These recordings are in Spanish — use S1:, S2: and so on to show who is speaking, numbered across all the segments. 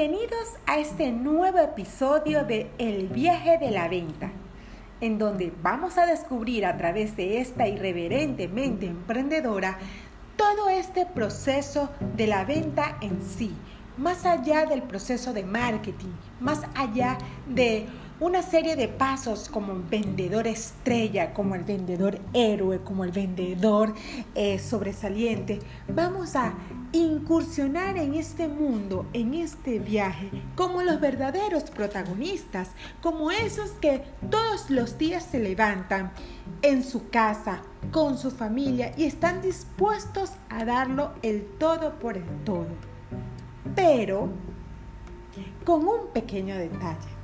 S1: Bienvenidos a este nuevo episodio de El viaje de la venta, en donde vamos a descubrir a través de esta irreverentemente emprendedora todo este proceso de la venta en sí, más allá del proceso de marketing, más allá de una serie de pasos como vendedor estrella, como el vendedor héroe, como el vendedor eh, sobresaliente. Vamos a incursionar en este mundo, en este viaje, como los verdaderos protagonistas, como esos que todos los días se levantan en su casa, con su familia y están dispuestos a darlo el todo por el todo. Pero con un pequeño detalle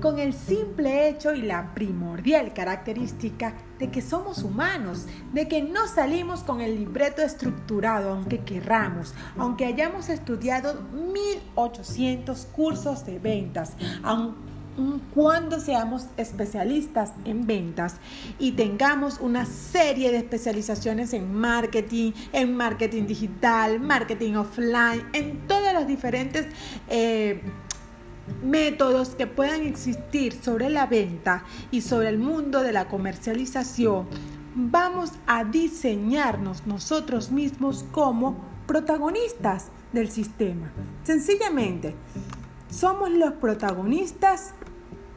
S1: con el simple hecho y la primordial característica de que somos humanos, de que no salimos con el libreto estructurado aunque querramos, aunque hayamos estudiado 1800 cursos de ventas, aun cuando seamos especialistas en ventas y tengamos una serie de especializaciones en marketing, en marketing digital, marketing offline, en todas las diferentes eh, métodos que puedan existir sobre la venta y sobre el mundo de la comercialización, vamos a diseñarnos nosotros mismos como protagonistas del sistema. Sencillamente, somos los protagonistas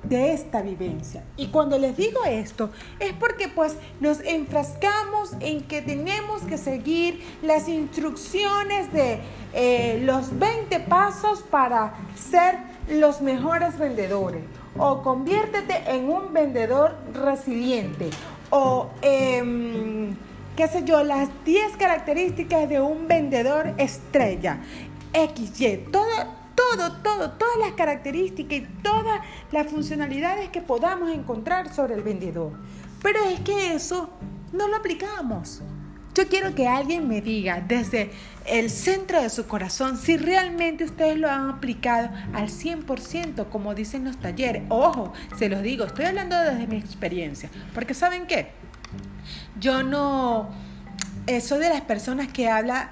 S1: de esta vivencia. Y cuando les digo esto, es porque pues nos enfrascamos en que tenemos que seguir las instrucciones de eh, los 20 pasos para ser los mejores vendedores. O conviértete en un vendedor resiliente. O, em, qué sé yo, las 10 características de un vendedor estrella. XY, todo todo, todo, todas las características y todas las funcionalidades que podamos encontrar sobre el vendedor. Pero es que eso no lo aplicamos. Yo quiero que alguien me diga desde el centro de su corazón si realmente ustedes lo han aplicado al 100% como dicen los talleres. Ojo, se los digo, estoy hablando desde mi experiencia. Porque ¿saben qué? Yo no eh, soy de las personas que habla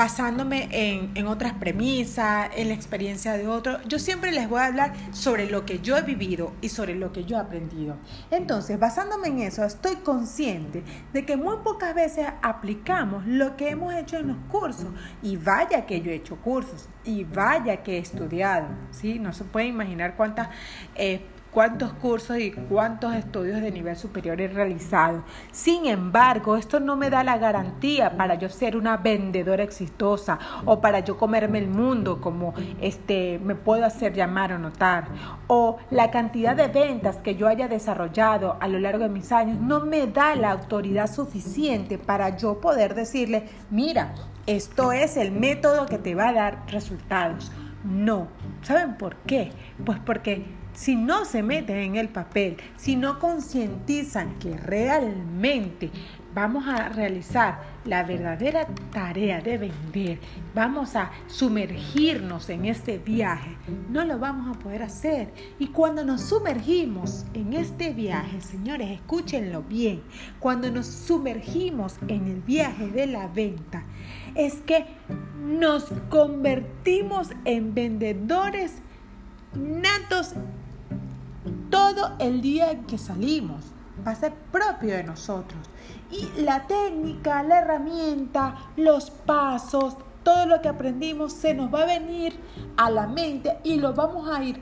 S1: basándome en, otras premisas, en la experiencia de otros. Yo siempre les voy a hablar sobre lo que yo he vivido y sobre lo que yo he aprendido. Entonces, basándome en eso, estoy consciente de que muy pocas veces aplicamos lo que hemos hecho en los cursos. Y vaya que yo he hecho cursos, y vaya que he estudiado, ¿sí? No se puede imaginar cuántas... Eh, cuántos cursos y cuántos estudios de nivel superior he realizado. Sin embargo, esto no me da la garantía para yo ser una vendedora exitosa o para yo comerme el mundo como este me puedo hacer llamar o notar o la cantidad de ventas que yo haya desarrollado a lo largo de mis años no me da la autoridad suficiente para yo poder decirle, mira, esto es el método que te va a dar resultados. No. ¿Saben por qué? Pues porque si no se meten en el papel, si no concientizan que realmente vamos a realizar la verdadera tarea de vender, vamos a sumergirnos en este viaje, no lo vamos a poder hacer. Y cuando nos sumergimos en este viaje, señores, escúchenlo bien, cuando nos sumergimos en el viaje de la venta, es que nos convertimos en vendedores natos todo el día en que salimos. Va a ser propio de nosotros. Y la técnica, la herramienta, los pasos, todo lo que aprendimos se nos va a venir a la mente y lo vamos a ir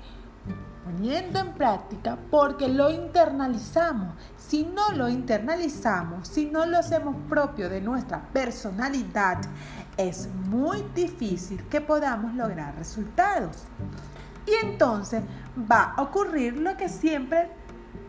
S1: poniendo en práctica porque lo internalizamos. Si no lo internalizamos, si no lo hacemos propio de nuestra personalidad, es muy difícil que podamos lograr resultados. Y entonces va a ocurrir lo que siempre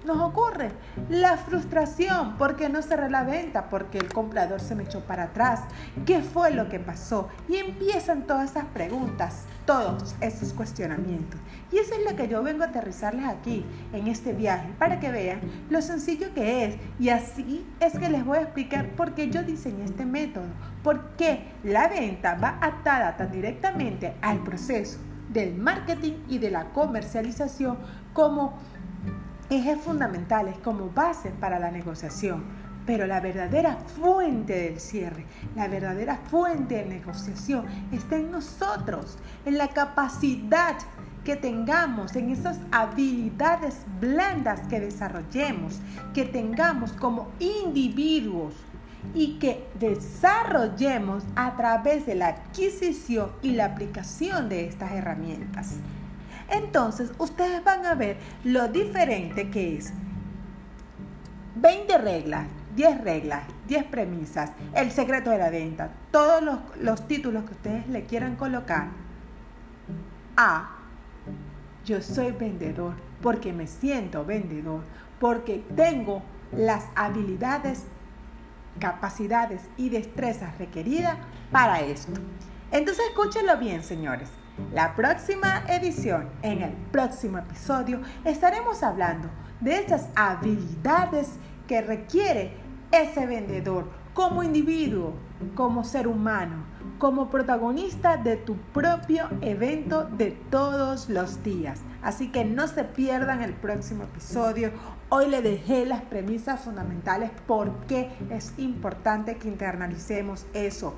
S1: nos ocurre, la frustración, porque no cerré la venta, porque el comprador se me echó para atrás, qué fue lo que pasó. Y empiezan todas esas preguntas, todos esos cuestionamientos. Y eso es lo que yo vengo a aterrizarles aquí, en este viaje, para que vean lo sencillo que es. Y así es que les voy a explicar por qué yo diseñé este método, por qué la venta va atada tan directamente al proceso del marketing y de la comercialización como ejes fundamentales, como base para la negociación. Pero la verdadera fuente del cierre, la verdadera fuente de negociación está en nosotros, en la capacidad que tengamos, en esas habilidades blandas que desarrollemos, que tengamos como individuos y que desarrollemos a través de la adquisición y la aplicación de estas herramientas. Entonces, ustedes van a ver lo diferente que es 20 reglas, 10 reglas, 10 premisas, el secreto de la venta, todos los, los títulos que ustedes le quieran colocar a yo soy vendedor porque me siento vendedor, porque tengo las habilidades, capacidades y destrezas requeridas para esto. Entonces escúchenlo bien, señores. La próxima edición, en el próximo episodio, estaremos hablando de estas habilidades que requiere ese vendedor como individuo, como ser humano, como protagonista de tu propio evento de todos los días. Así que no se pierdan el próximo episodio. Hoy le dejé las premisas fundamentales porque es importante que internalicemos eso,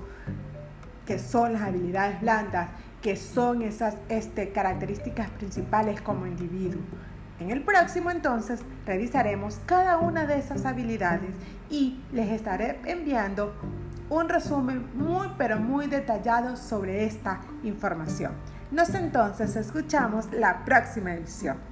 S1: que son las habilidades blandas, que son esas este, características principales como individuo. En el próximo entonces revisaremos cada una de esas habilidades y les estaré enviando un resumen muy pero muy detallado sobre esta información. Nos entonces escuchamos la próxima edición.